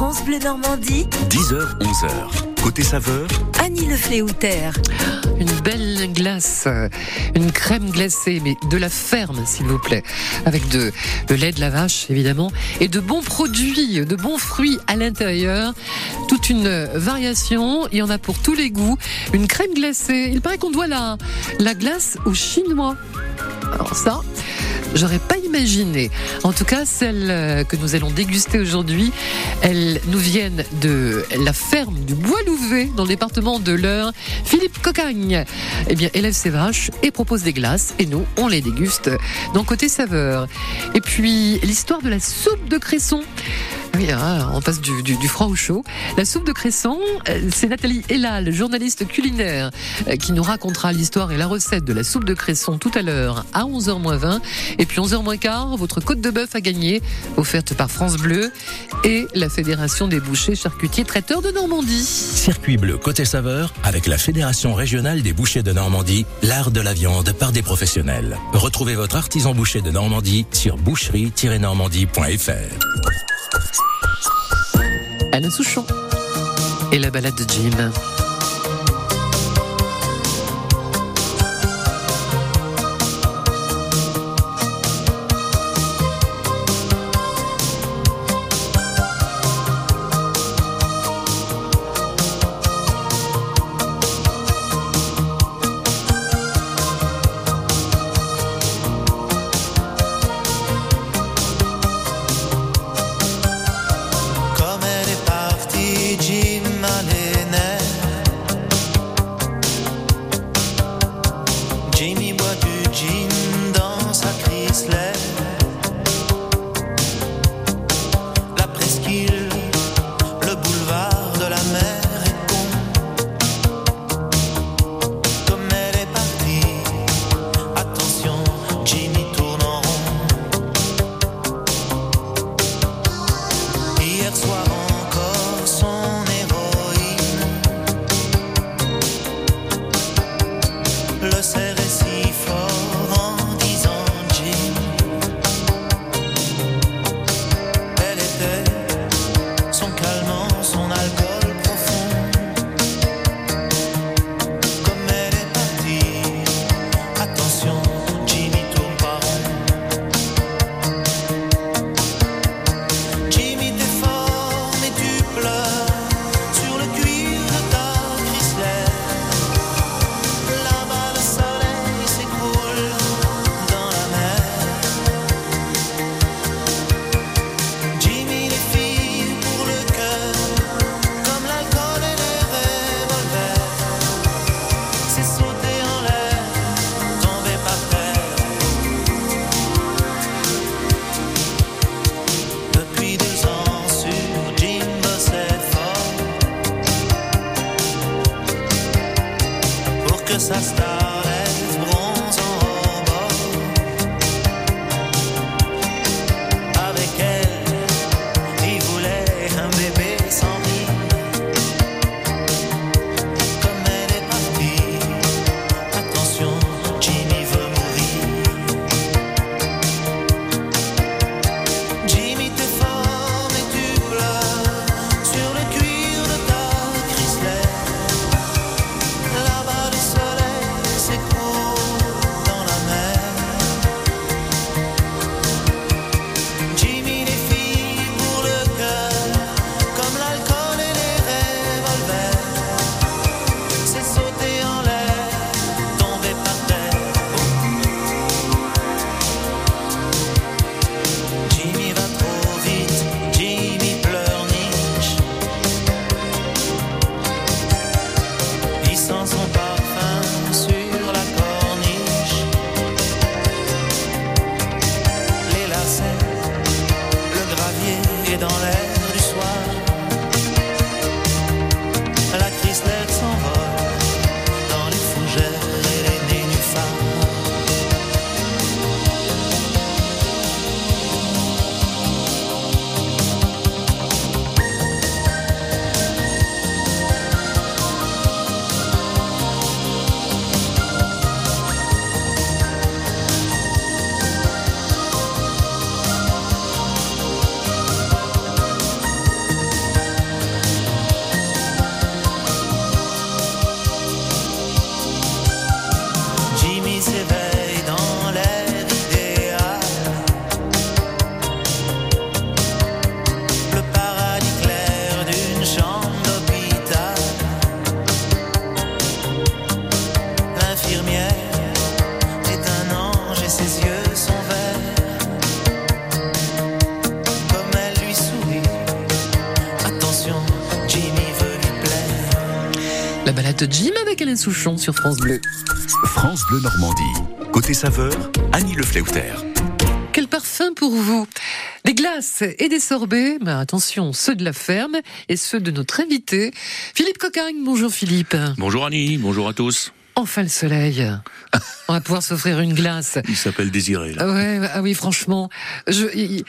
France Bleu Normandie. 10h, 11h. Côté saveur, Annie Le Fléoutère. Une belle glace, une crème glacée, mais de la ferme, s'il vous plaît, avec de, de lait de la vache, évidemment, et de bons produits, de bons fruits à l'intérieur. Toute une variation, il y en a pour tous les goûts. Une crème glacée, il paraît qu'on doit la, la glace aux Chinois. Alors ça, j'aurais pas imaginé. En tout cas, celles que nous allons déguster aujourd'hui, elles nous viennent de la ferme du Bois Louvet, dans le département de l'Eure. Philippe Cocagne, eh bien, élève ses vaches et propose des glaces, et nous, on les déguste dans Côté Saveur. Et puis, l'histoire de la soupe de cresson. Oui, hein, on passe du, froid au chaud. La soupe de cresson, euh, c'est Nathalie Elal, journaliste culinaire, euh, qui nous racontera l'histoire et la recette de la soupe de cresson tout à l'heure à 11h20. Et puis 11h15, votre côte de bœuf à gagner, offerte par France Bleu et la Fédération des bouchers, charcutiers, traiteurs de Normandie. Circuit bleu côté saveur avec la Fédération régionale des bouchers de Normandie, l'art de la viande par des professionnels. Retrouvez votre artisan boucher de Normandie sur boucherie-normandie.fr. Alain Souchon et la balade de Jim. Souchon sur France Bleu. France Bleu Normandie. Côté saveur, Annie Le Fleuter. Quel parfum pour vous? Des glaces et des sorbets, mais attention, ceux de la ferme et ceux de notre invité, Philippe Cocagne. Bonjour Philippe. Bonjour Annie, bonjour à tous. Enfin le soleil. On va pouvoir s'offrir une glace. Il s'appelle Désiré. Là. Ouais, ah oui, franchement, je, y-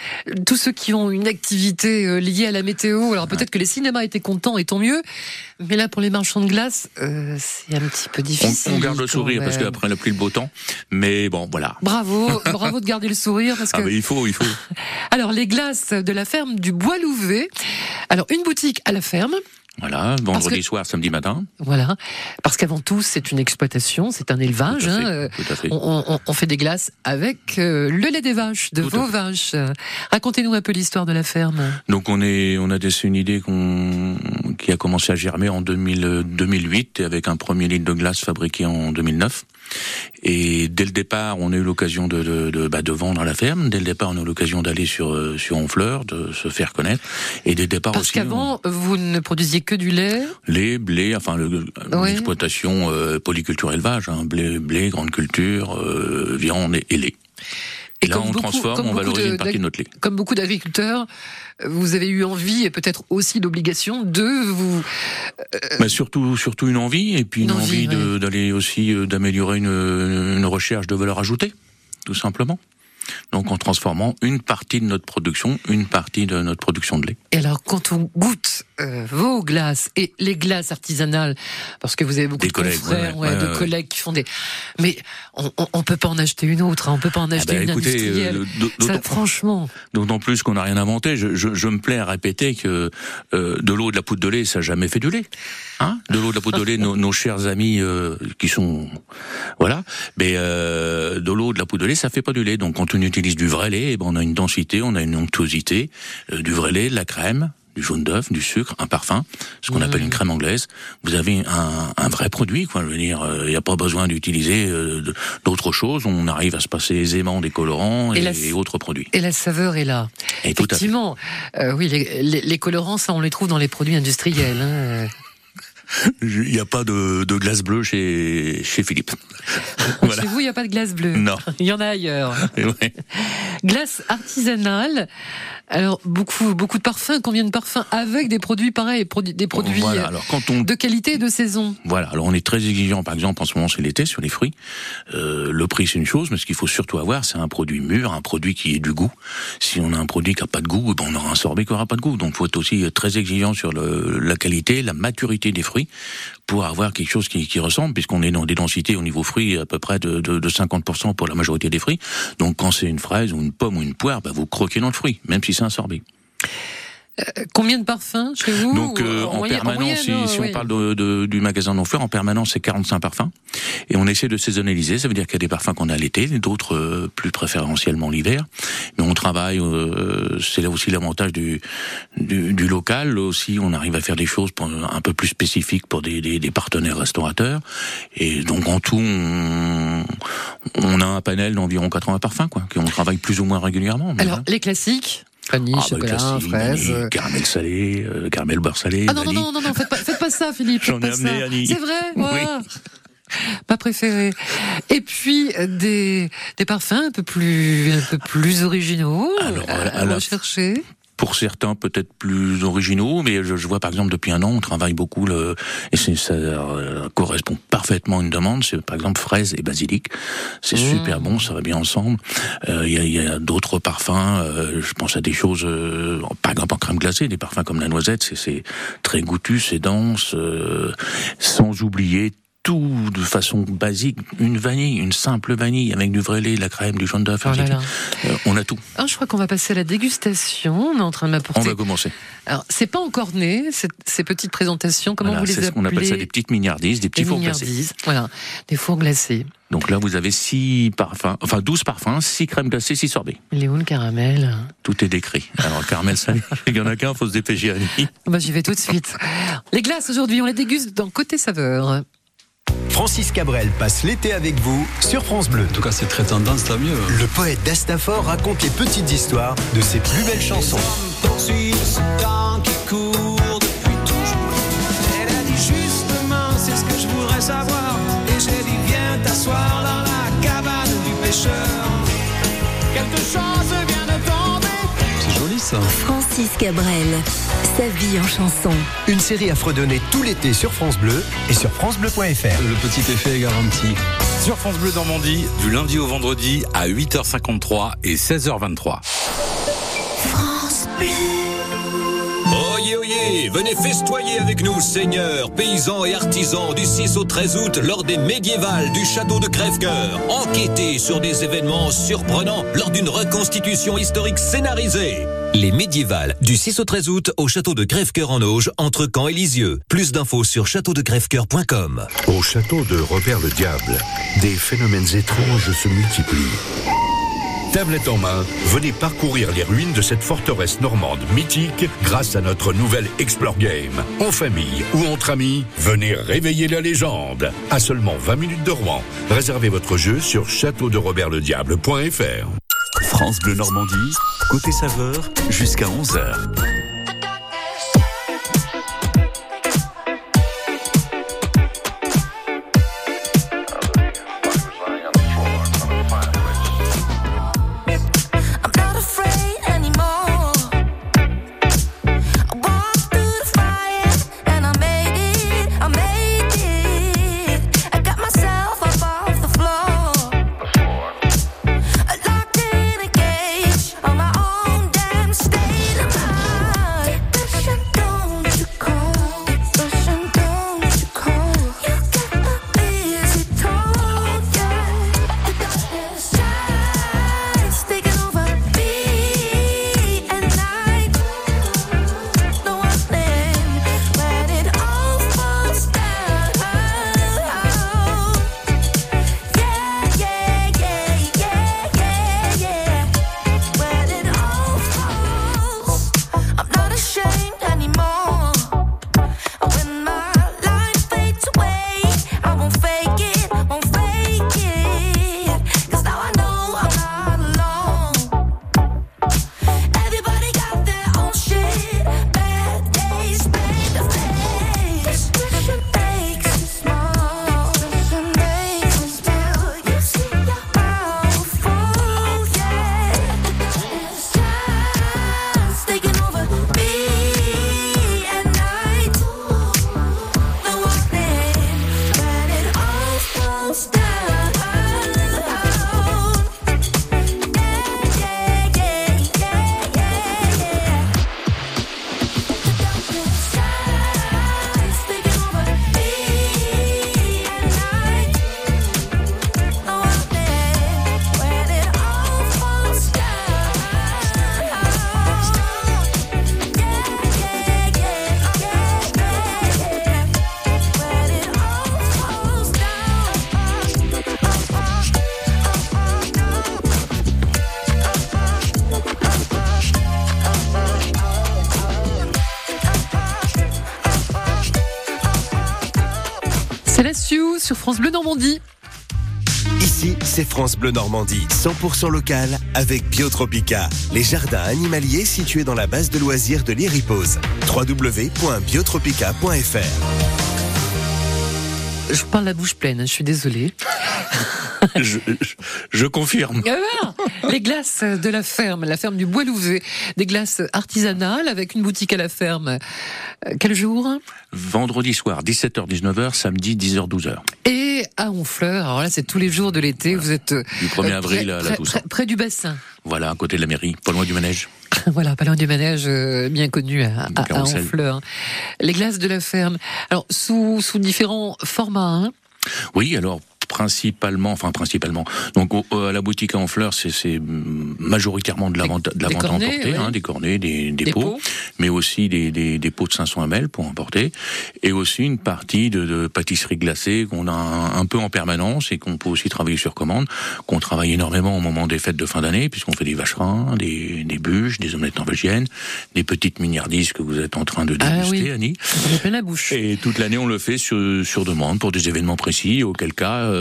tous ceux qui ont une activité euh, liée à la météo, alors peut-être que les cinémas étaient contents et tant mieux, mais là pour les marchands de glace, euh, c'est un petit peu On, difficile. on garde le sourire parce même. qu'après la pluie, le beau temps. Mais bon, voilà. Bravo, bravo de garder le sourire parce que. Ah mais il faut, il faut. Alors les glaces de la ferme du Bois Louvet. Alors une boutique à la ferme. Voilà, vendredi que- soir, samedi matin. Voilà, parce qu'avant tout, c'est une exploitation, c'est un élevage. Tout à fait, hein, tout à fait. On, on- on fait des glaces avec euh, le lait des vaches, de Tout vos vaches. Racontez-nous un peu l'histoire de la ferme. Donc on est, on a laissé une idée qu'on, qui a commencé à germer en 2000, euh, 2008 et avec un premier litre de glace fabriqué en 2009. Et dès le départ, on a eu l'occasion de, de, de, bah, de vendre à la ferme. Dès le départ, on a eu l'occasion d'aller sur euh, sur Honfleur, de se faire connaître. Et dès le départ Parce qu'avant, vous ne produisiez que du lait. lait, blé, enfin le, le- Oui. l'exploitation euh, polyculture élevage, hein, blé, blé, grande culture, euh, viande et, et lait. Et, là, on beaucoup- transforme, on valorise de- une partie de notre lait. Comme beaucoup d'agriculteurs, vous avez eu envie et peut-être aussi d'obligation de vous. Bah, surtout, surtout une envie, et puis une, Une envie, d'aller aussi euh, d'améliorer une, une recherche de valeur ajoutée, tout simplement. Donc en transformant une partie de notre production, une partie de notre production de lait. Et alors, quand on goûte euh, vos glaces et les glaces artisanales, parce que vous avez beaucoup Des de collègues, confrères, ouais, ouais, ouais, de collègues qui font des, mais on, on, on peut pas en acheter une autre, hein, on peut pas en acheter bah, une écoutez, industrielle. euh, Ça, franchement, D'autant plus qu'on n'a rien inventé. Je, je, je me plais à répéter que euh, de l'eau de la poudre de lait, ça n'a jamais fait du lait. Hein de l'eau, de la poudre de lait, nos, nos chers amis euh, qui sont voilà, mais euh, de l'eau, de la poudre de lait, ça fait pas du lait. Donc quand on utilise du vrai lait, eh ben, on a une densité, on a une onctuosité, euh, du vrai lait, de la crème, du jaune d'œuf, du sucre, un parfum, ce qu'on Mmh. appelle une crème anglaise. Vous avez un, un vrai produit, quoi. Je veux dire, il n'y a pas besoin d'utiliser euh, d'autres choses. On arrive à se passer aisément des colorants Et et, la- et autres produits. et la saveur est là. Et tout à fait. Effectivement, euh, oui, les, les, les colorants, ça, on les trouve dans les produits industriels. Hein. Il n'y a pas de, de glace bleue chez, chez Philippe. voilà. Chez vous, il n'y a pas de glace bleue. Non. Il y en a ailleurs. Ouais. Glace artisanale. Alors, beaucoup, beaucoup de parfums. Combien de parfums avec des produits pareils, des produits Voilà. Alors quand on de qualité et de saison. voilà, alors on est très exigeant. Par exemple, en ce moment c'est l'été sur les fruits. Euh, le prix c'est une chose, mais ce qu'il faut surtout avoir, c'est un produit mûr, un produit qui ait du goût. Si on a un produit qui a pas de goût, ben on aura un sorbet qui aura pas de goût. Donc faut être aussi très exigeant sur le, la qualité, la maturité des fruits pour avoir quelque chose qui, qui ressemble, puisqu'on est dans des densités au niveau fruits à peu près de, de, de 50% pour la majorité des fruits. Donc quand c'est une fraise ou une pomme ou une poire, ben, vous croquez dans le fruit, même si c'est un sorbet. Euh, Combien de parfums chez vous Donc euh, en, moyenne- permanence, moyenne, si, hein, si oui. on parle de, de- du magasin d'Enfleur, en permanence c'est 45 parfums. Et on essaie de saisonnaliser, ça veut dire qu'il y a des parfums qu'on a l'été, d'autres euh, plus préférentiellement l'hiver. Mais on travaille, euh, c'est là aussi l'avantage du, du, du local. Aussi, on arrive à faire des choses pour- un peu plus spécifiques pour des, des, des partenaires restaurateurs. Et donc en tout, on, on a un panel d'environ 80 parfums, quoi, qu'on travaille plus ou moins régulièrement. Alors, voilà. les classiques vanille, Ah, bah, chocolat, fraise. vanille, caramel salé, euh, caramel beurre salé. Ah non, non, vanille. non, non, non, faites pas, faites pas ça, Philippe. J'en ai pas amené, ça. Annie. C'est vrai, Oui. voilà. Pas préféré. Et puis euh, des des parfums un peu plus un peu plus originaux Alors, à, à la- rechercher. Pour certains peut-être plus originaux, mais je, je vois par exemple depuis un an, on travaille beaucoup le et ça euh, correspond parfaitement à une demande. C'est par exemple fraise et basilic. C'est Mmh. super bon, ça va bien ensemble. Euh, Il y a, d'autres parfums. euh, je pense à des choses, par exemple en crème glacée, des parfums comme la noisette. C'est- très goûtu, c'est dense, sans oublier tout de façon basique, une vanille, une simple vanille avec du vrai lait, de la crème, du jaune d'œuf, Oh. Euh, on a tout. Ah, je crois qu'on va passer à la dégustation. On est en train de On m'apporter. va commencer. Alors, c'est pas encore né, ces petites présentations. Comment Voilà, vous les c'est appelez ce qu'on appelle ça des petites mignardises, des petits Des fours glacés. Voilà, des fours glacés. Donc là, vous avez six parfums, enfin 12 parfums, 6 crèmes glacées, 6 sorbets. Il est où le caramel Tout est décrit. Alors, caramel salé, il y en a qu'un, faut se dépêcher. Bah, J'y vais tout de suite. Les glaces aujourd'hui, on les déguste dans Côté Saveur. Francis Cabrel passe l'été avec vous sur France Bleu. En tout cas, c'est très tendance, tant mieux. Le poète d'Astafor raconte les petites histoires de ses plus belles chansons. Francis Cabrel, sa vie en chanson. Une série à fredonner tout l'été sur France Bleu et sur francebleu.fr. Le petit effet est garanti. Sur France Bleu Normandie, du lundi au vendredi à 8h53 et 16h23. France Bleu. Oyez, oyez, venez festoyer avec nous, seigneurs, paysans et artisans, du 6 au 13 août, lors des médiévales du château de Crèvecoeur. Enquêtez sur des événements surprenants lors d'une reconstitution historique scénarisée. Les médiévales, du 6 au 13 août, au château de Crèvecoeur en Auge, entre Caen et Lisieux. Plus d'infos sur châteaudegrèvecoeur.com. Au château de Robert le Diable, des phénomènes étranges se multiplient. Tablette en main, venez parcourir les ruines de cette forteresse normande mythique grâce à notre nouvelle Explore Game. En famille ou entre amis, venez réveiller la légende. À seulement 20 minutes de Rouen. Réservez votre jeu sur châteauderobertlediable.fr. France Bleu Normandie, côté saveur, jusqu'à 11h. Sur France Bleu Normandie. Ici, c'est France Bleu Normandie, 100% local avec Biotropica, les jardins animaliers situés dans la base de loisirs de l'Iripose. www.biotropica.fr Je parle la bouche pleine, je suis désolée. je, je- je confirme. Ah voilà, les glaces de la ferme, la ferme du Bois Louvet, des glaces artisanales avec une boutique à la ferme. Euh, Quel jour? Vendredi soir, 17h-19h, samedi 10h-12h. Et à Honfleur, alors là c'est tous les jours de l'été, vous êtes Du 1er euh, avril près, à la Toussaint. près- près du bassin. Voilà, à côté de la mairie, pas loin du manège. Voilà, pas loin du manège, euh, bien connu à, à, à Carrousel. Honfleur. Les glaces de la ferme, alors sous, sous différents formats. Hein? Oui, alors principalement, enfin principalement. Donc au- à la boutique à Honfleur, c'est c'est, majoritairement de la vente, de la vente cornets, emporter, oui. hein, des cornets, des, des Des pots, pots. mais aussi des, des, des pots de 500 ml pour emporter, et aussi une partie de, de pâtisserie glacée qu'on a un, un peu en permanence et qu'on peut aussi travailler sur commande, qu'on travaille énormément au moment des fêtes de fin d'année, puisqu'on fait des vacherins, des, des bûches, des omelettes norvégiennes, des petites miniardises que vous êtes en train de Ah déguster, oui. Annie. Plein la bouche. Et toute l'année, on le fait sur, sur demande pour des événements précis, auquel cas, euh, euh,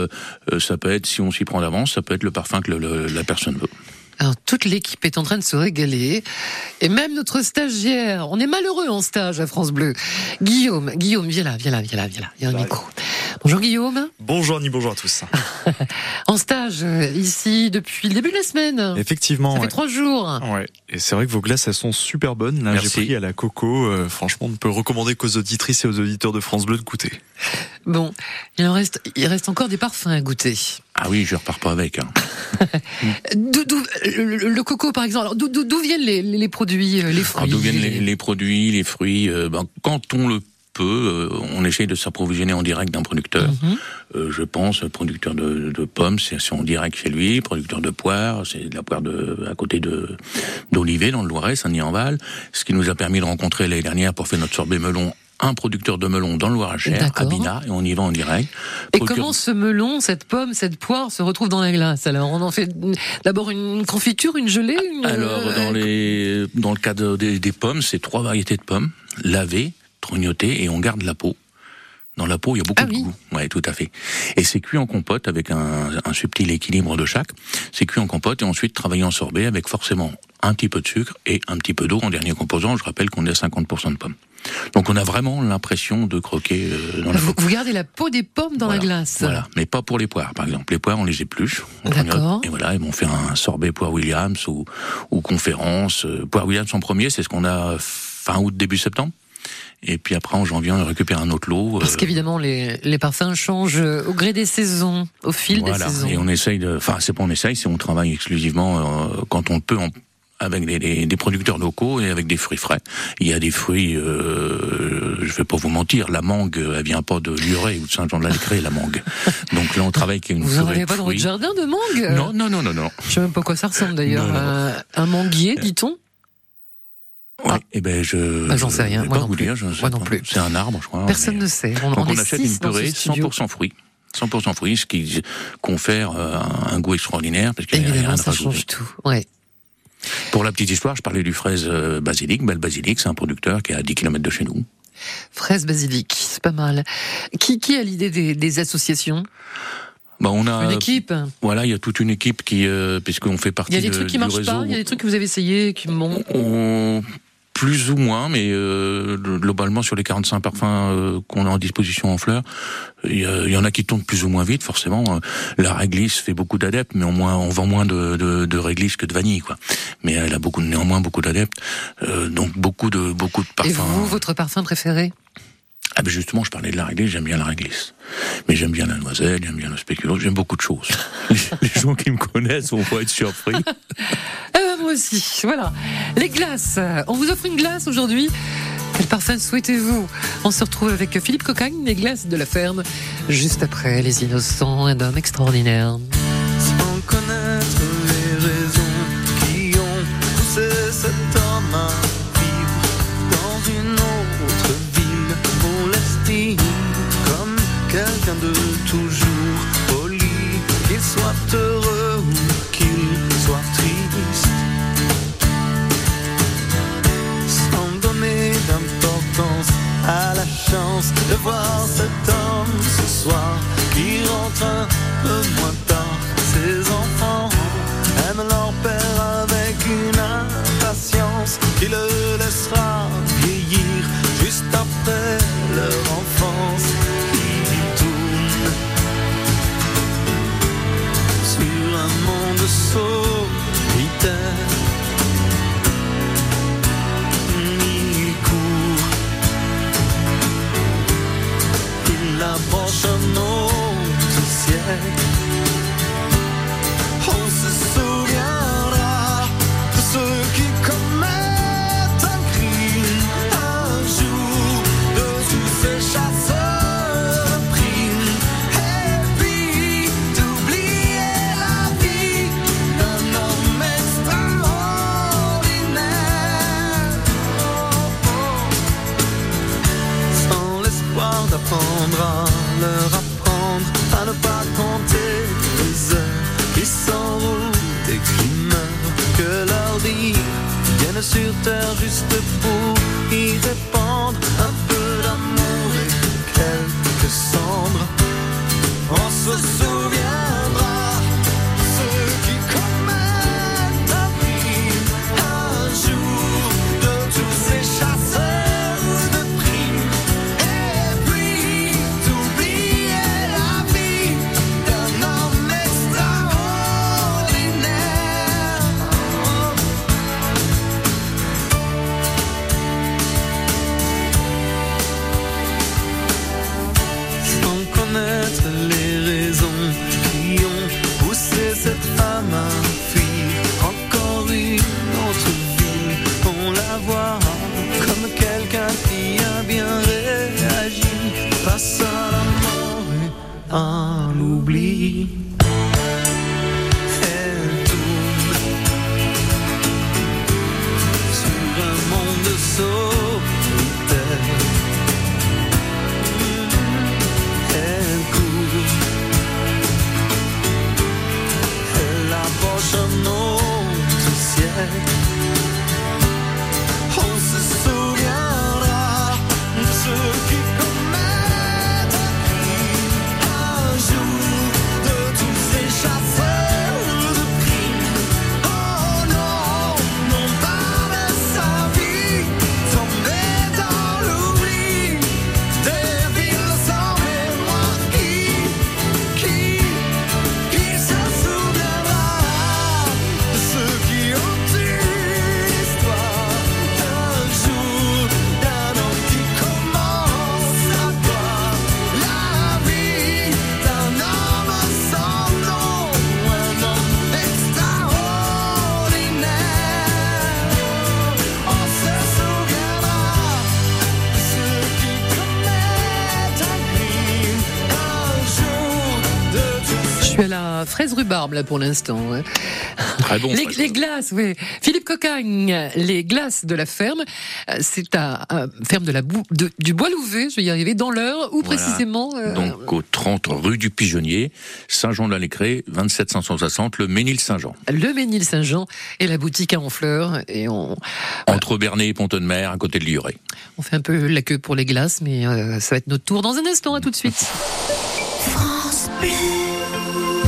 ça peut être, si on s'y prend d'avance, ça peut être le parfum que le- le- la personne veut. Alors, toute l'équipe est en train de se régaler. Et même notre stagiaire, on est malheureux en stage à France Bleu. Guillaume, Guillaume, viens là, viens là, viens là, viens là. Il y a un micro. Bonjour Guillaume. Bonjour Annie, bonjour à tous. En stage euh, ici depuis le début de la semaine. Effectivement. Ça fait trois jours. Ouais. Et c'est vrai que vos glaces, elles sont super bonnes. Là, j'ai Merci. pris à la coco. Euh, franchement, on ne peut recommander qu'aux auditrices et aux auditeurs de France Bleu de goûter. Bon, il en reste, il reste encore des parfums à goûter. Ah oui, je repars pas avec. hein. D'où- d'où- le, coco, par exemple. Alors, D'où viennent les, produits, les fruits Alors, d'où viennent les, les produits, les fruits euh, ben, Quand on le euh, on essaye de s'approvisionner en direct d'un producteur. Mhm. Euh, je pense, producteur de, de pommes, c'est en direct chez lui. Producteur de poires, c'est de la poire de, à côté de d'Olivet, dans le Loiret, Saint-Denis-en-Val. Ce qui nous a permis de rencontrer l'année dernière pour faire notre sorbet melon un producteur de melon dans le Loir-et-Cher, à. Bina, et on y va en direct. Et comment ce melon, cette pomme, cette poire se retrouve dans la glace? Alors, on en fait d'abord une confiture, une gelée une- Alors, euh, dans, les, dans le cas de- des, des pommes, c'est trois variétés de pommes, lavées, et on garde la peau. Dans la peau, il y a beaucoup Ah de goût. Ouais, tout à fait. Et c'est cuit en compote avec un, un subtil équilibre de chaque. C'est cuit en compote et ensuite travaillé en sorbet avec forcément un petit peu de sucre et un petit peu d'eau en dernier composant. Je rappelle qu'on est à 50% de pommes. Donc on a vraiment l'impression de croquer euh, dans la vous, peau. vous gardez la peau des pommes dans Voilà, la glace. Voilà, mais pas pour les poires, par exemple. Les poires, on les épluche. D'accord. Et voilà, ils vont faire un sorbet poire Williams ou, ou conférence. Euh, Poire Williams en premier, c'est ce qu'on a fin août, début septembre. Et puis après, en janvier, on récupère un autre lot. Parce euh, qu'évidemment, les, les parfums changent au gré des saisons, au fil voilà. des saisons. Et on essaye de, enfin, c'est pas on essaye, c'est on travaille exclusivement euh, quand on peut en- avec des, des- des producteurs locaux et avec des fruits frais. Il y a des fruits, euh, je vais pas vous mentir, la mangue, elle vient pas de Luré ou de Saint-Jean-de-la-Cré, la mangue. Donc là, on travaille avec une Vous en forêt avez pas dans votre jardin de mangue? Non, non, non, non, non. Je sais même pas quoi ça ressemble d'ailleurs. Un manguier, dit-on? Ouais, eh ben je. Bah, j'en sais rien, moi pas non vous plus. dire, je Moi non plus. C'est un arbre, je crois. Personne mais- ne sait. On, Donc on achète une purée studio. 100% fruits. 100% fruits, ce qui confère euh, un, un goût extraordinaire parce qu'il n'y a rien Évidemment, à ça rajouter. change tout. Ouais. Pour la petite histoire, je parlais du fraise euh, basilic. Belle basilic, c'est un producteur qui est à 10 km de chez nous. Fraise basilic, c'est pas mal. Qui, qui a l'idée des, des associations? Bah, on a Une équipe Voilà, il y a toute une équipe qui, euh, puisqu'on fait partie Il y a des de- trucs qui marchent réseau. pas, il y a des trucs que vous avez essayé qui. On- plus ou moins, mais euh, globalement sur les 45 parfums euh, qu'on a en disposition en fleurs, il y, y en a qui tournent plus ou moins vite, forcément. Euh, La réglisse fait beaucoup d'adeptes, mais au moins on vend moins de, de, de réglisse que de vanille, quoi. Mais elle a beaucoup, néanmoins beaucoup d'adeptes, Euh, donc beaucoup de beaucoup de Et parfums. vous, votre parfum préféré? Ah ben justement, je parlais de la réglisse, j'aime bien la réglisse, mais j'aime bien la noisette, j'aime bien le spéculoos, j'aime beaucoup de choses. les, les gens qui me connaissent vont pas être surpris. Ah bah, moi aussi, voilà. Les glaces. On vous offre une glace aujourd'hui. Quel parfum souhaitez-vous? On se retrouve avec Philippe Cocagne, les glaces de la ferme, juste après Les Innocents, un homme extraordinaire. Leur dire viennent sur terre juste pour y répandre un peu d'amour et quelques cendres. On se là pour l'instant. hein. Très bon. Les, glaces, oui. Philippe Cocagne, les glaces de la ferme, euh, c'est à, à ferme de la Bou- de- du Bois Louvet, je vais y arriver, dans l'heure, ou Voilà. précisément. euh, Donc au 30 rue du Pigeonnier, Saint-Jean-de-la-Lécré, 27 560, le Ménil-Saint-Jean. le Ménil-Saint-Jean et la boutique à Honfleur. Et on, Entre Bernay et Pont-de-Mer, à côté de Lioré. on fait un peu la queue pour les glaces, mais euh, ça va être notre tour dans un instant. À tout de suite. France Bleu.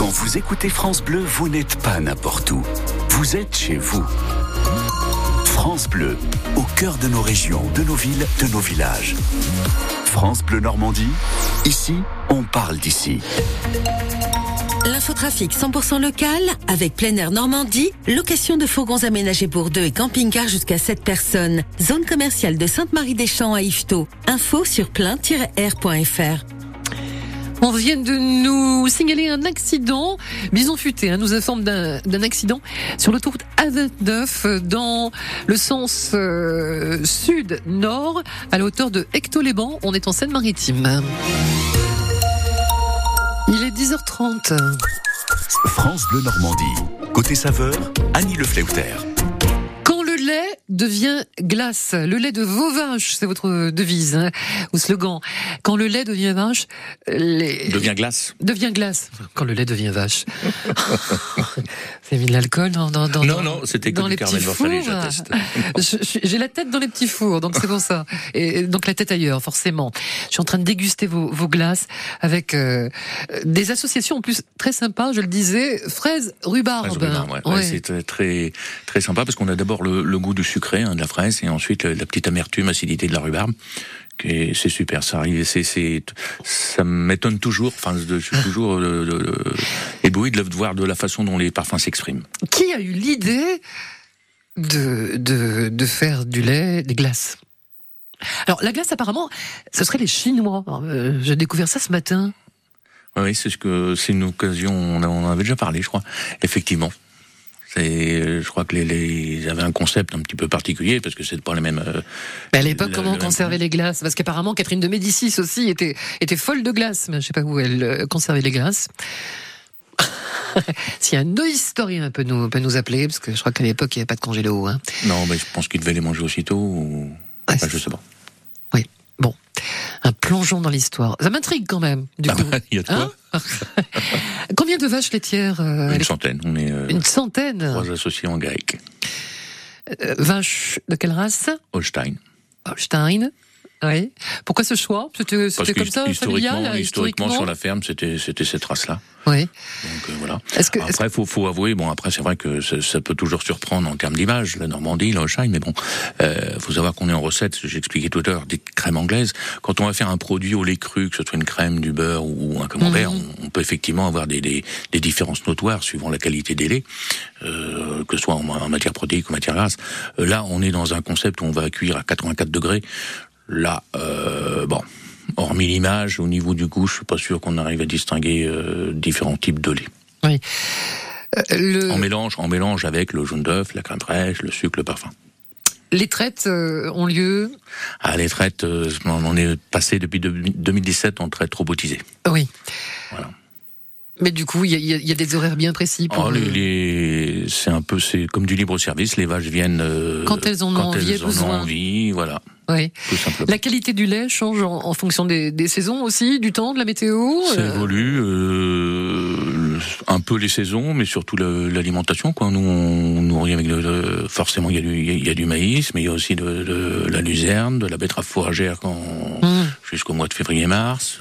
Quand vous écoutez France Bleu, vous n'êtes pas n'importe où. Vous êtes chez vous. France Bleu, au cœur de nos régions, de nos villes, de nos villages. France Bleu Normandie, ici, on parle d'ici. L'infotrafic 100% local avec plein air Normandie, location de fourgons aménagés pour deux et camping-car jusqu'à 7 personnes. Zone commerciale de Sainte-Marie-des-Champs à Yvetot. Info sur plein-air.fr. On vient de nous signaler un accident. Bison Futé hein, nous informe d'un accident sur l'autoroute A29 dans le sens euh, sud-nord à la hauteur de Hecto-les-Bains. On est en Seine-Maritime. Il est 10h30. France Bleu Normandie. Côté saveur, Annie Le devient glace, le lait de vos vaches, c'est votre devise hein, ou slogan. Quand le lait devient vache, les... Devient glace. devient glace. Quand le lait devient vache. Avez mis de l'alcool dans, dans, dans Non, non, c'était dans les petits fours. J'ai la tête dans les petits fours, donc c'est pour ça. Et donc la tête ailleurs, forcément. Je suis en train de déguster vos, vos glaces avec euh, des associations en plus très sympas. Je le disais, fraises rhubarbe. Fraise rhubarbe, ouais. Ouais, Ouais. c'est très, très sympa parce qu'on a d'abord le, le goût du sucré hein, de la fraise et ensuite la, la petite amertume, acidité de la rhubarbe. Et C'est super, ça arrive. C'est, c'est, ça m'étonne toujours. Enfin, je suis toujours euh, euh, ébloui de voir de la façon dont les parfums s'expriment. Qui a eu l'idée de, de, de faire du lait, des glaces? Alors la glace, apparemment, ce serait les Chinois. Euh, J'ai découvert ça ce matin. Oui, c'est ce que c'est une occasion. On en avait déjà parlé, je crois. Effectivement. C'est, je crois que les, les, ils avaient un concept un petit peu particulier parce que c'est pas les mêmes. euh, Mais à l'époque, comment conservait les glaces? Parce qu'apparemment, Catherine de Médicis aussi était, était folle de glace. Mais je sais pas où elle euh, conservait les glaces. si un historien peut nous, peut nous appeler, parce que je crois qu'à l'époque, il n'y avait pas de congélo. Hein. Non, mais je pense qu'ils devaient les manger aussitôt. Ou... Enfin, je sais pas. Bon. Un plongeon dans l'histoire. Ça m'intrigue quand même, du Ah coup. bah, y a de quoi. Hein Combien de vaches laitières euh, Une centaine. On est euh, Une centaine. trois associés en grec. Euh, vaches de quelle race? Holstein. Holstein. Oui. Pourquoi ce choix? C'était Parce c'était que comme ça, historiquement, familial, historiquement, sur la ferme, c'était c'était cette race-là. Oui. Donc euh, voilà. Que- après, faut faut avouer, bon après c'est vrai que ça, ça peut toujours surprendre en termes d'image, la Normandie, le Holstein, mais bon, euh, faut savoir qu'on est en recette. J'expliquais tout à l'heure des crèmes anglaises. Quand on va faire un produit au lait cru, que ce soit une crème, du beurre ou un camembert, Mhm. on, on peut effectivement avoir des, des, des différences notoires suivant la qualité des laits, euh, que ce soit en, en matière protéique ou matière grasse. Euh, là, on est dans un concept où on va cuire à 84 degrés. Là, euh, bon. Hormis l'image, au niveau du goût, je suis pas sûr qu'on arrive à distinguer euh, différents types de lait. Oui. Euh, le- En mélange, en mélange avec le jaune d'œuf, la crème fraîche, le sucre, le parfum. Les traites euh, ont lieu. À les traites, euh, on est passé depuis deux- 2017 en traite robotisée. Oui. Mais du coup, il y, a- y des horaires bien précis pour. Oh, les, euh, les- c'est un peu, c'est comme du libre service. Les vaches viennent euh, Quand elles en ont quand envie elles en ont envie, voilà. Oui. Tout simplement. La qualité du lait change en, en fonction des, des saisons aussi, du temps, de la météo. Ça euh, évolue euh, un peu les saisons, mais surtout l'alimentation. Quoi. Nous, on nourrit avec le, le- forcément il y, a du, il y a du maïs, mais il y a aussi de, de la luzerne, de la betterave fourragère quand, Mmh. jusqu'au mois de février-mars.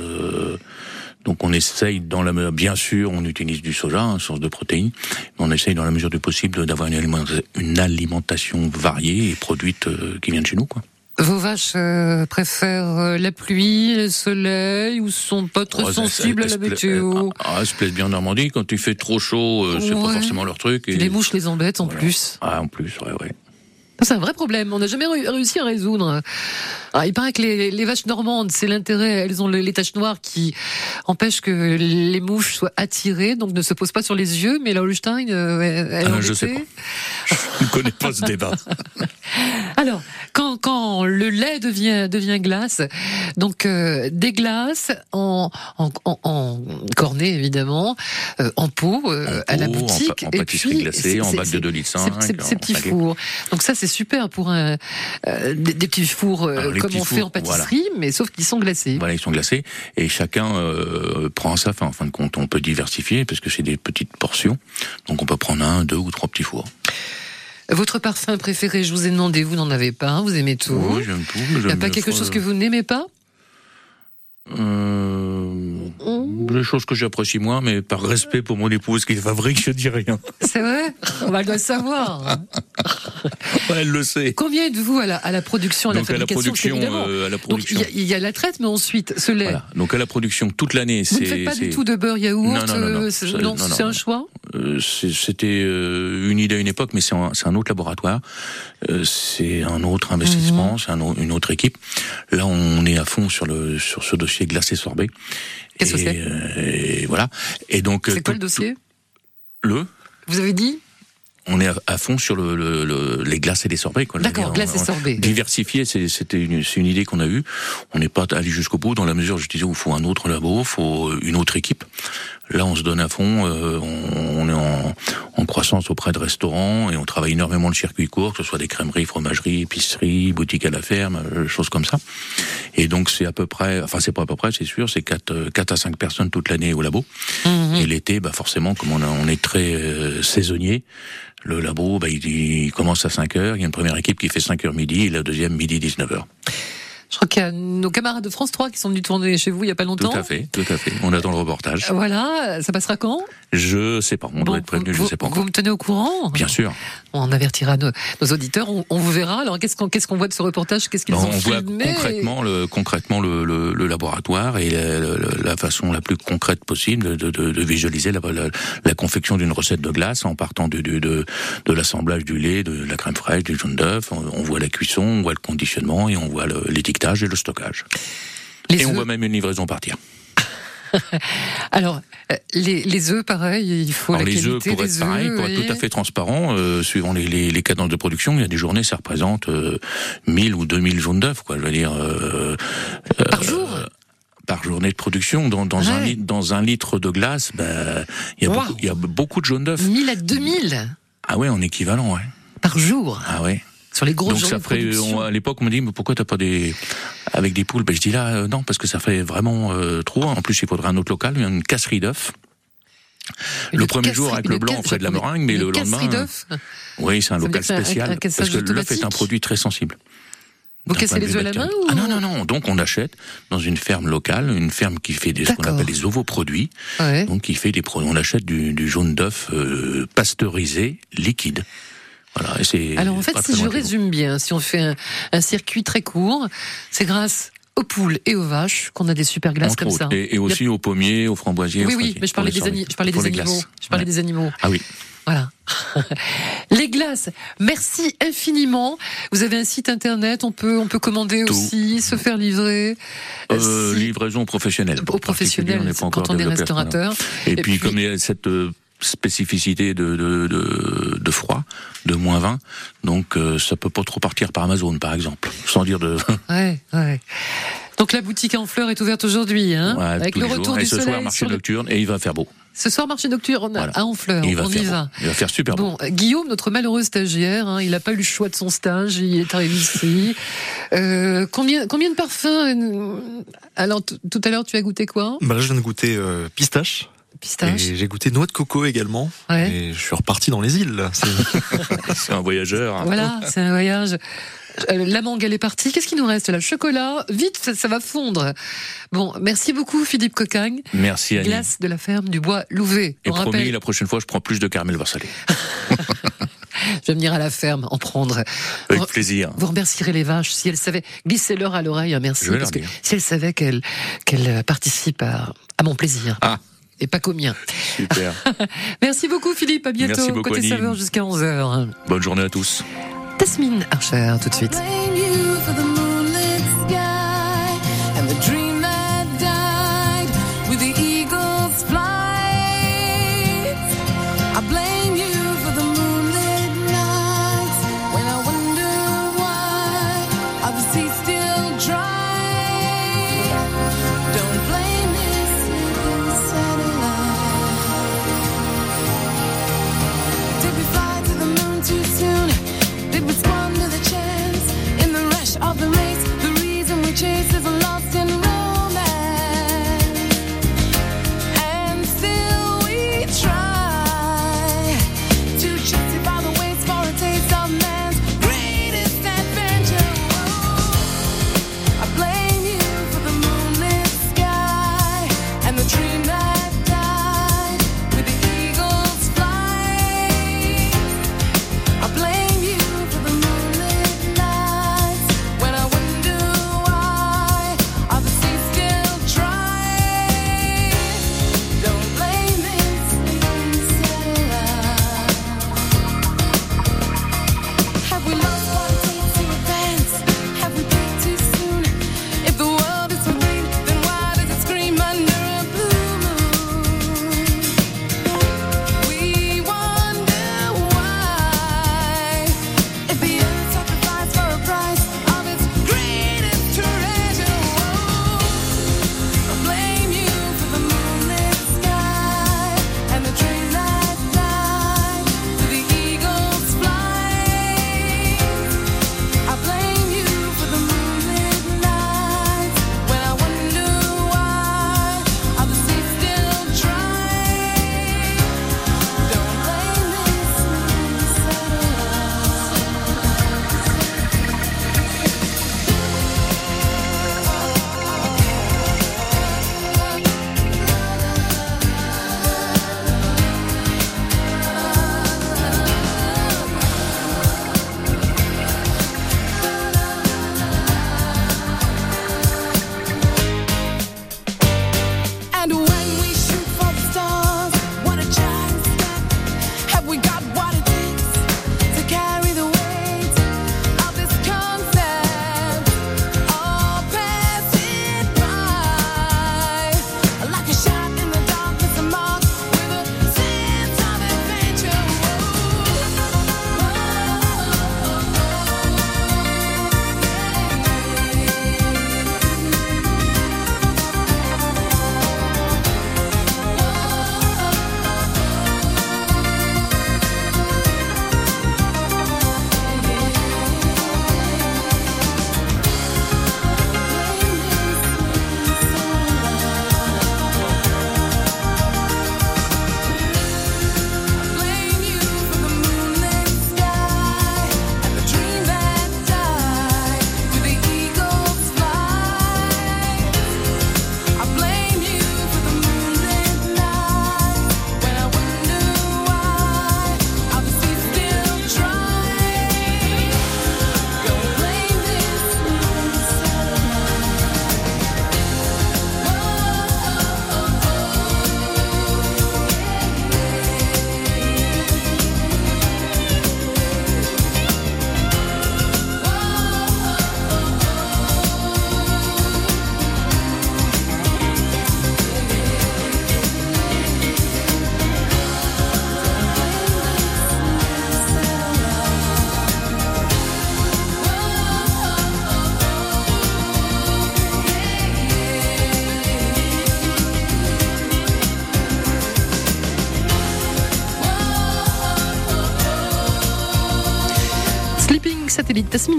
Donc on essaye, dans la bien sûr, on utilise du soja, hein, source de protéines, mais on essaye dans la mesure du possible d'avoir une, alimenta- une alimentation variée et produite euh, qui vient de chez nous. Quoi. Vos vaches euh, préfèrent euh, la pluie, le soleil, ou sont pas très Oh, sensibles à la météo Ah, elles se plaisent bien en Normandie. Quand il fait trop chaud, euh, c'est pas forcément leur truc. Et- Les mouches les embêtent en plus. Ah, en plus, ouais, ouais. C'est un vrai problème. On n'a jamais ré- réussi à résoudre. Ah, il paraît que les, les vaches normandes, c'est l'intérêt. Elles ont les, taches noires qui empêchent que les mouches soient attirées, donc ne se posent pas sur les yeux. Mais la Holstein, euh, elle, Ah, je sais embêtée. Je ne connais pas ce débat. Alors, quand, quand le lait devient, devient glace, donc euh, des glaces en, en, en, en cornet évidemment, euh, en pot euh, à la boutique, en et puis glacée, en bac de c'est- 2 litres ces- 5, ces, petits fours. Donc ça c'est super pour un, euh, des, des petits fours euh, comme petits on fait en voilà. pâtisserie, mais sauf qu'ils sont glacés. Voilà, ils sont glacés et chacun euh, prend sa fin. En fin de compte, on peut diversifier parce que c'est des petites portions. Donc on peut prendre un, deux ou trois petits fours. Votre parfum préféré, je vous ai demandé, vous n'en avez pas, vous aimez tout. Oui, j'aime tout. Il n'y a pas quelque chose que vous n'aimez pas? Euh, des choses que j'apprécie moins, mais par respect pour mon épouse qui les fabrique, je dis rien. C'est vrai On va le savoir. Ouais, elle le sait. Combien êtes-vous à la, à la production, à la Donc à la fabrication production, euh, à la donc, production. il y a- il y, a la traite, mais ensuite, ce lait. Voilà. Donc à la production toute l'année. Vous ne faites pas du tout de beurre yaourt Non, non, non, euh, c'est- un choix Euh, C'était une idée à une époque, mais c'est un, autre laboratoire, c'est un autre investissement, Mhm. c'est un une autre équipe. Là, on est à fond sur le sur ce dossier glacé sorbet. Qu'est-ce que c'est euh, Et voilà. Et donc C'est euh, quoi tout- le dossier? Le. Vous avez dit? On est à, fond sur le, le- le- les glaces et les sorbets. quoi. D'accord, glaces et sorbets. Diversifier, c'est- c'était une, c'est une idée qu'on a eue. On n'est pas allé jusqu'au bout dans la mesure, je disais, où il faut un autre labo, il faut une autre équipe. Là, on se donne à fond. euh, on, on est en, en croissance auprès de restaurants et on travaille énormément le circuit court, que ce soit des crèmeries, fromageries, épiceries, boutiques à la ferme, euh, choses comme ça. Et donc, c'est à peu près, enfin, c'est pas à peu près, c'est sûr, c'est 4, 4 à 5 personnes toute l'année au labo. Mhm. Et l'été, bah forcément, comme on, a- on est très euh, saisonnier, le labo, bah, il, il commence à 5 heures. Il y a une première équipe qui fait 5 heures midi et la deuxième midi 19 heures. Crois qu'il y a nos camarades de France 3 qui sont venus tourner chez vous il y a pas Tout longtemps. à fait, tout à fait. On attend le reportage. Voilà, ça passera quand? Je sais pas, on Bon, doit être prévenu, je vous, sais pas vous encore. me tenez au courant? Bien sûr. On avertira nos, nos auditeurs, on, on vous verra. Alors qu'est-ce qu'on voit de ce reportage? Qu'est-ce qu'ils on ont voit filmé? concrètement le concrètement le, le, le laboratoire et la, façon la plus concrète possible de, de, de visualiser la, la, la confection d'une recette de glace en partant du, du- de, de l'assemblage du lait, de la crème fraîche, du jaune d'œuf. On, on voit la cuisson, on voit le conditionnement et on voit le- et le stockage. Les et on voit même une livraison partir. Alors, euh, les, les œufs, pareil, il faut Alors la les qualité œufs, pour des être pareil, pour être tout à fait transparent, euh, suivant les, les, les cadences de production, il y a des journées, ça représente euh, 1000 ou 2000 jaunes d'œufs, quoi. Je veux dire. euh, Par jour par journée de production, dans, dans un litre, dans un litre de glace, ben, il y a Wow. beaucoup, il y a beaucoup de jaunes d'œufs. 1000 à 2000 Ah ouais, en équivalent, ouais. par jour Ah ouais. Sur les grosses Donc ça ferait, on- à l'époque, on me dit, mais pourquoi t'as pas des avec des poules? Ben je dis là, euh, non, parce que ça fait vraiment euh, trop. En plus, il faudrait un autre local, une casserie d'œufs. Le premier jour avec le blanc, on ferait de la meringue, mais le casserie lendemain. d'œufs Oui, c'est un Ça local c'est un- spécial un cassage parce que l'œuf est un produit très sensible. Vous cassez les œufs à la main bactériologique. Ah non, non, non. Donc on achète dans une ferme locale, une ferme qui fait des, ce qu'on appelle des ovoproduits. Ouais. Donc qui fait des produits. On achète du, du jaune d'œuf euh, pasteurisé liquide. Voilà. Et c'est Alors en fait, si je résume bien, si on fait un, un circuit très court, c'est grâce aux poules et aux vaches qu'on a des super glaces Entre comme autres. ça. Et, et aussi aux pommiers, aux framboisiers. Oui, aux oui, mais je parlais des, ani- je parlais des animaux. Je parlais des animaux. Ah oui. Voilà. Les glaces, merci infiniment. Vous avez un site internet, on peut, on peut commander Tout. aussi, se faire livrer. Euh, Si- livraison professionnelle. Aux professionnels, Particulier, on n'est pas encore quand on est restaurateur. Et, Et puis, puis- comme il y a cette euh, spécificité de, de, de, de froid, de moins 20, donc euh, ça peut pas trop partir par Amazon, par exemple. Sans dire de... Ouais, ouais. Donc la boutique en fleurs est ouverte aujourd'hui, hein, Ouais, avec le retour jours. du Et ce soleil. soir, marché le- nocturne, et il va faire beau. Ce soir, marché nocturne à Honfleur. Il va on faire y va. Il va faire super beau. Bon, euh, Guillaume, notre malheureux stagiaire, hein, il n'a pas eu le choix de son stage, il est arrivé ici. Euh, combien, combien de parfums euh, Alors, tout à l'heure, tu as goûté quoi? Bah là, je viens de goûter euh, pistache. Pistache. Et j'ai goûté noix de coco également. Ouais. Et je suis reparti dans les îles. C'est- un voyageur. hein. Voilà, c'est un voyage. Euh, La mangue, elle est partie. Qu'est-ce qu'il nous reste là? Chocolat. Vite, ça, ça va fondre. Bon, merci beaucoup, Philippe Cocagne. Merci Annie. Glace de la ferme du bois Louvet. Et On promis, rappelle, la prochaine fois, je prends plus de caramel salé. je vais venir à la ferme en prendre. Avec plaisir. Vous remercierez les vaches si elles savaient. Glissez-leur à l'oreille un merci. Je vais parce leur que dire. si elles savaient qu'elles qu'elles participent à, à mon plaisir. Ah. Et pas qu'au mien. Super. Merci beaucoup, Philippe. À bientôt. Merci beaucoup, Côté Annie. saveur jusqu'à 11h. Bonne journée à tous. Tasmine Archer, tout de suite.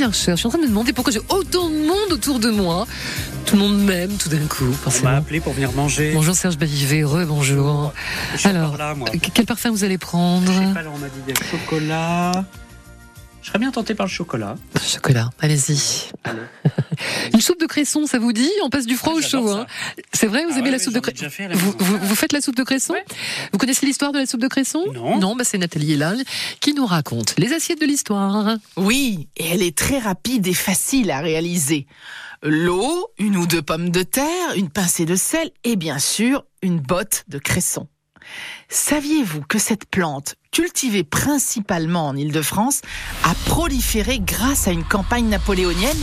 Archer. Je suis en train de me demander pourquoi j'ai autant de monde autour de moi. Tout le monde m'aime tout d'un coup. On m'a appelé pour venir manger. Bonjour Serge Bavivet, re-bonjour. Je suis Alors, là, quel parfum vous allez prendre Je sais pas, là, on m'a dit des chocolats. Je serais bien tenté par le chocolat. Chocolat, allez-y. Une soupe de cresson, ça vous dit? On passe du froid au chaud. Hein. C'est vrai, vous Ah aimez ouais, la soupe de cresson vous, vous- vous faites la soupe de cresson Vous connaissez l'histoire de la soupe de cresson Non. Non, bah c'est Nathalie Elal qui nous raconte les assiettes de l'histoire. Oui, et elle est très rapide et facile à réaliser. L'eau, une ou deux pommes de terre, une pincée de sel et bien sûr une botte de cresson. Saviez-vous que cette plante, cultivée principalement en Île-de-France, a proliféré grâce à une campagne napoléonienne?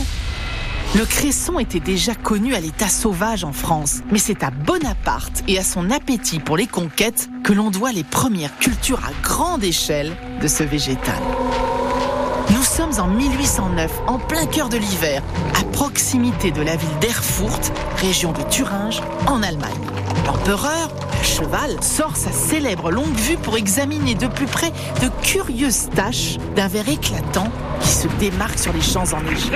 Le cresson était déjà connu à l'état sauvage en France, mais c'est à Bonaparte et à son appétit pour les conquêtes que l'on doit les premières cultures à grande échelle de ce végétal. Nous sommes en 1809, en plein cœur de l'hiver, à proximité de la ville d'Erfurt, région de Thuringe, en Allemagne. L'empereur, à cheval, sort sa célèbre longue vue pour examiner de plus près de curieuses taches d'un verre éclatant qui se démarque sur les champs enneigés.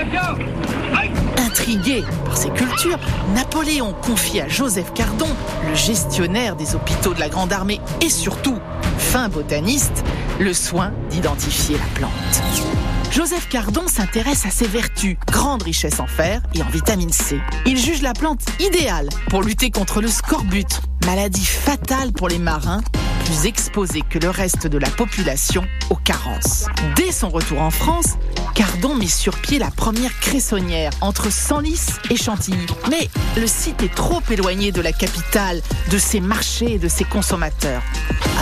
Intrigué par ces cultures, Napoléon confie à Joseph Cardon, le gestionnaire des hôpitaux de la Grande Armée et surtout fin botaniste, le soin d'identifier la plante. Joseph Cardon s'intéresse à ses vertus, grande richesse en fer et en vitamine C. Il juge la plante idéale pour lutter contre le scorbut, maladie fatale pour les marins, plus exposés que le reste de la population aux carences. Dès son retour en France, Cardon met sur pied la première cressonnière entre Senlis et Chantilly. Mais le site est trop éloigné de la capitale, de ses marchés et de ses consommateurs.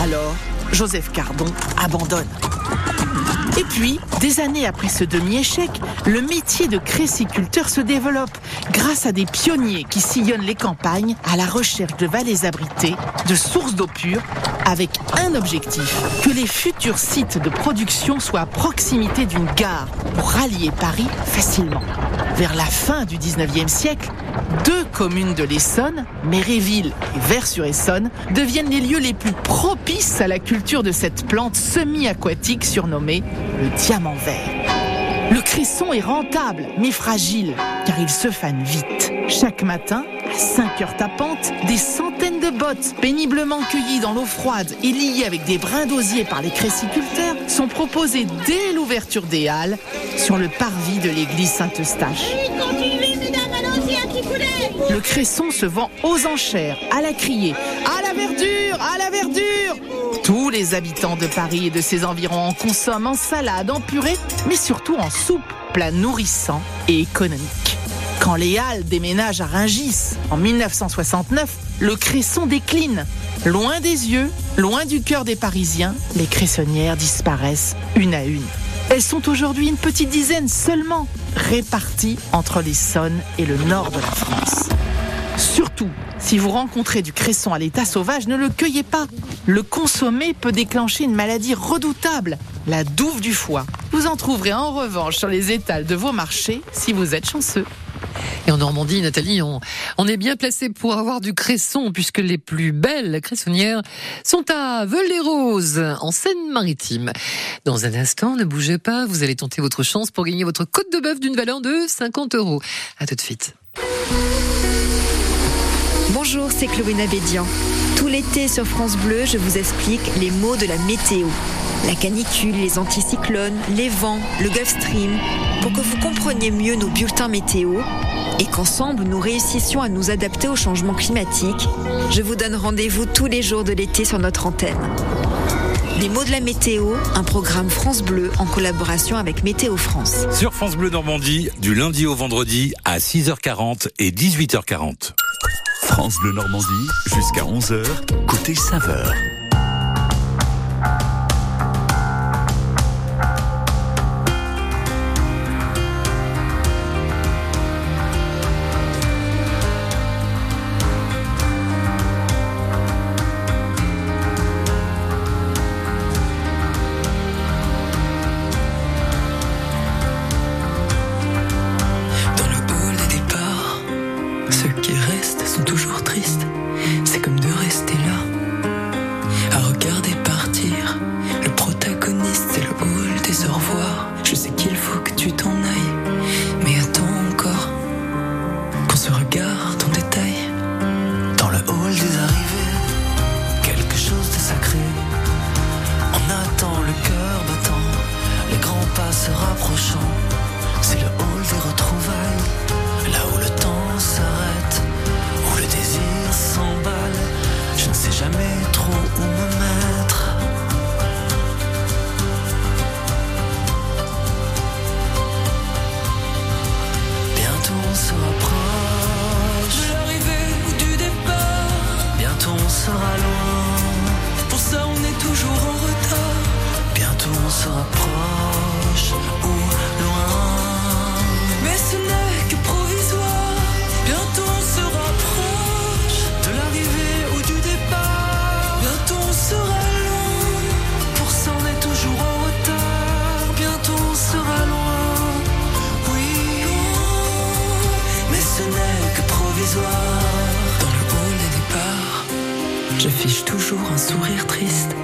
Alors, Joseph Cardon abandonne. Et puis, des années après ce demi-échec, le métier de cressiculteur se développe grâce à des pionniers qui sillonnent les campagnes à la recherche de vallées abritées, de sources d'eau pure, avec un objectif, que les futurs sites de production soient à proximité d'une gare pour rallier Paris facilement. Vers la fin du 19e siècle, deux communes de l'Essonne, Méréville et Vers-sur-Essonne, deviennent les lieux les plus propices à la culture de cette plante semi-aquatique surnommée le diamant vert. Le cresson est rentable, mais fragile, car il se fane vite. Chaque matin, à 5 heures tapantes, des centaines de bottes, péniblement cueillies dans l'eau froide et liées avec des brins d'osier par les cressiculteurs, sont proposées dès l'ouverture des halles sur le parvis de l'église Saint-Eustache. Le cresson se vend aux enchères, à la criée, à la verdure, à la verdure. Tous les habitants de Paris et de ses environs en consomment en salade, en purée, mais surtout en soupe, plat nourrissant et économique. Quand les Halles déménagent à Rungis en 1969, le cresson décline. Loin des yeux, loin du cœur des Parisiens, les cressonnières disparaissent une à une. Elles sont aujourd'hui une petite dizaine seulement, réparties entre l'Essonne et le nord de la France. Surtout, si vous rencontrez du cresson à l'état sauvage, ne le cueillez pas. Le consommer peut déclencher une maladie redoutable, la douve du foie. Vous en trouverez en revanche sur les étals de vos marchés si vous êtes chanceux. Et en Normandie, Nathalie, on, est bien placé pour avoir du cresson, puisque les plus belles cressonnières sont à Veul-les-Roses, en Seine-Maritime. Dans un instant, ne bougez pas, vous allez tenter votre chance pour gagner votre côte de bœuf d'une valeur de 50 euros. À tout de suite. Bonjour, c'est Chloé Nabédian. Tout l'été sur France Bleu, je vous explique les mots de la météo. La canicule, les anticyclones, les vents, le Gulf Stream, pour que vous compreniez mieux nos bulletins météo et qu'ensemble nous réussissions à nous adapter au changement climatique. Je vous donne rendez-vous tous les jours de l'été sur notre antenne. Les mots de la météo, un programme France Bleu en collaboration avec Météo France. Sur France Bleu Normandie, du lundi au vendredi à 6h40 et 18h40. France Bleu Normandie, jusqu'à 11h, côté saveur. grands pas se rapprochant, c'est le hall des retrouvailles, là où le temps s'arrête, où le désir s'emballe, je ne sais jamais Bientôt on se rapproche ou loin. Mais ce n'est que provisoire. Bientôt on se rapproche de l'arrivée ou du départ. Bientôt on sera loin. Pour ça, on est toujours en retard. Bientôt on sera loin. Oui, mais ce n'est que provisoire. Dans le hall des départs, j'affiche toujours un sourire triste.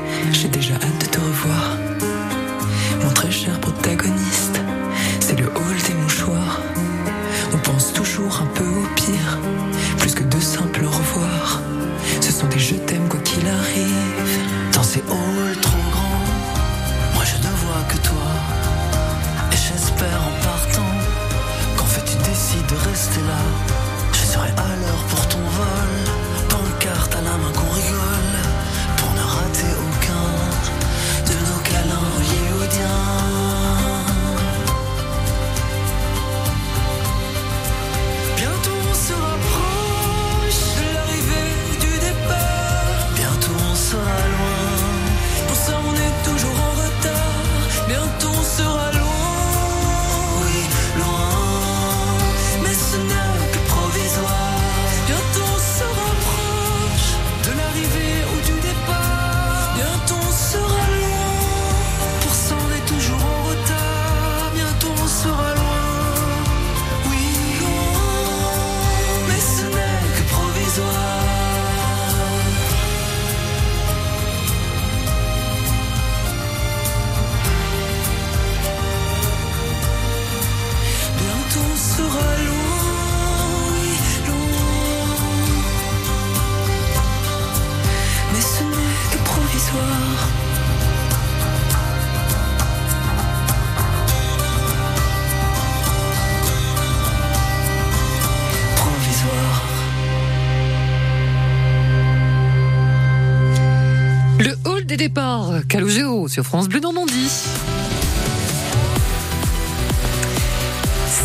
France Bleu Normandie.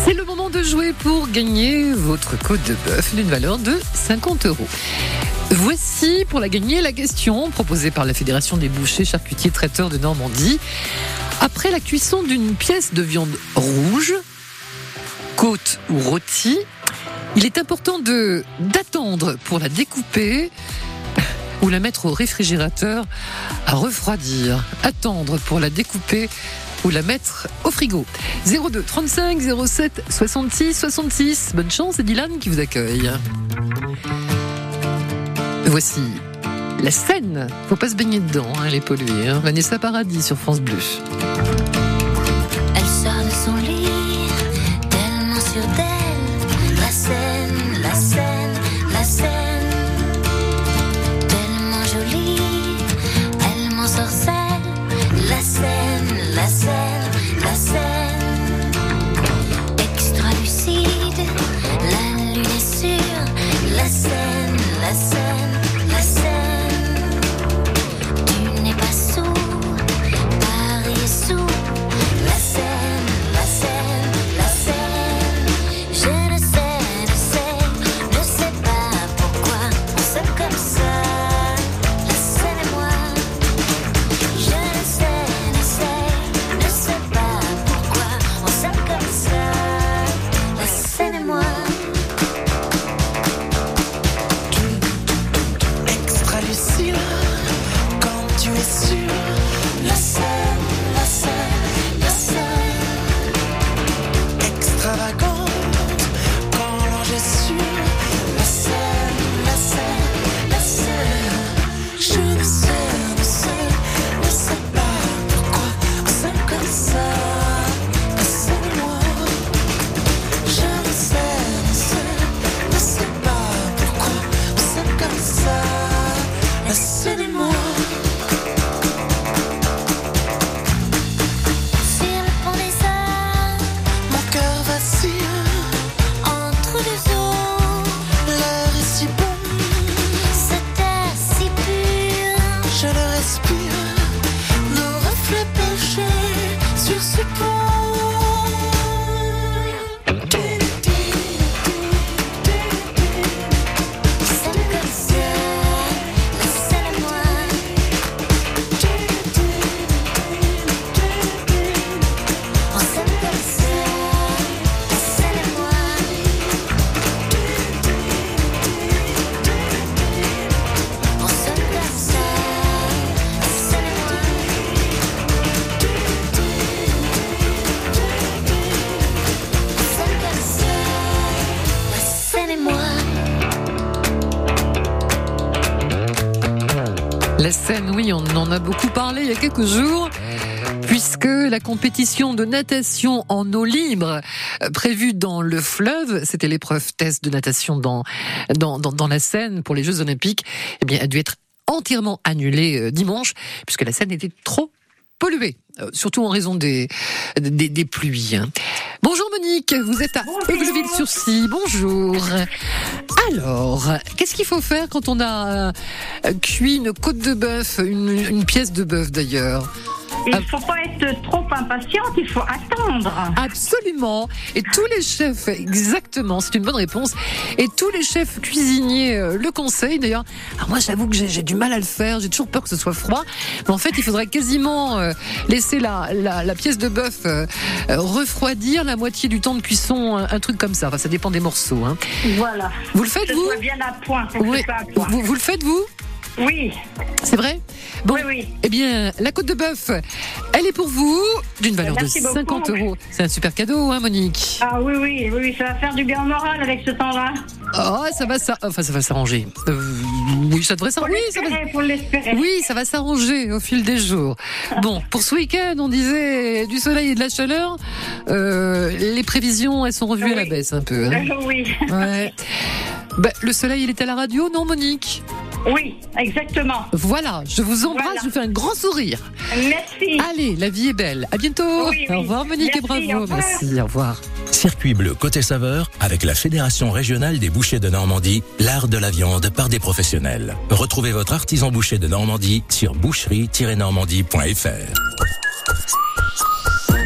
C'est le moment de jouer pour gagner votre côte de bœuf d'une valeur de 50 euros. Voici pour la gagner la question proposée par la Fédération des bouchers, charcutiers, traiteurs de Normandie. Après la cuisson d'une pièce de viande rouge, côte ou rôti, il est important d'attendre pour la découper ou la mettre au réfrigérateur à refroidir. Attendre pour la découper ou la mettre au frigo. 02 35 07 66 66. Bonne chance, c'est Dylan qui vous accueille. Voici la scène. Faut pas se baigner dedans, hein, elle est polluée. hein. Vanessa Paradis sur France Bleu. Elle sort de son lit, il y a quelques jours. Puisque la compétition de natation en eau libre euh, prévue dans le fleuve, c'était l'épreuve test de natation dans, dans, dans, la Seine pour les Jeux Olympiques, eh bien, a dû être entièrement annulée euh, dimanche, puisque la Seine était trop polluée, euh, surtout en raison des, des, des pluies. hein. Bonjour Vous êtes à Aigleville-sur-Scie. Bonjour. Alors, qu'est-ce qu'il faut faire quand on a euh, cuit une côte de bœuf, une, une pièce de bœuf d'ailleurs? Il ne faut pas être trop impatiente, il faut attendre. Absolument. Et tous les chefs, exactement, c'est une bonne réponse. Et tous les chefs cuisiniers euh, le conseillent d'ailleurs. Alors moi, j'avoue que j'ai du mal à le faire. J'ai toujours peur que ce soit froid. Mais en fait, il faudrait quasiment euh, laisser la, la, la pièce de bœuf euh, refroidir la moitié du temps de cuisson, un, un truc comme ça. Enfin, ça dépend des morceaux. Hein. Voilà. Vous le faites, vous bien point. Oui. à point. Vous, vous le faites, vous? Oui. C'est vrai? Bon, Oui, oui. eh bien, la côte de bœuf, elle est pour vous, d'une valeur Merci de beaucoup. 50 euros. C'est un super cadeau, hein, Monique? Ah oui, oui, oui, oui, ça va faire du bien au moral avec ce temps-là. Oh, ça va, ça, enfin, ça va s'arranger. Euh, oui, ça devrait s'arranger. Oui, ça va. Oui, ça va s'arranger au fil des jours. Bon, pour ce week-end, on disait du soleil et de la chaleur. Euh, les prévisions, elles sont revues à la baisse un peu. hein. Oui. Ouais. Bah, le soleil, il est à la radio, non, Monique? Oui, exactement. Voilà, je vous embrasse, Voilà. je vous fais un grand sourire. Merci. Allez, la vie est belle. À bientôt. Oui, oui. Au revoir, Monique, et bravo. au. Merci, au revoir. Circuit bleu côté saveur avec la Fédération régionale des bouchers de Normandie, l'art de la viande par des professionnels. Retrouvez votre artisan boucher de Normandie sur boucherie-normandie.fr.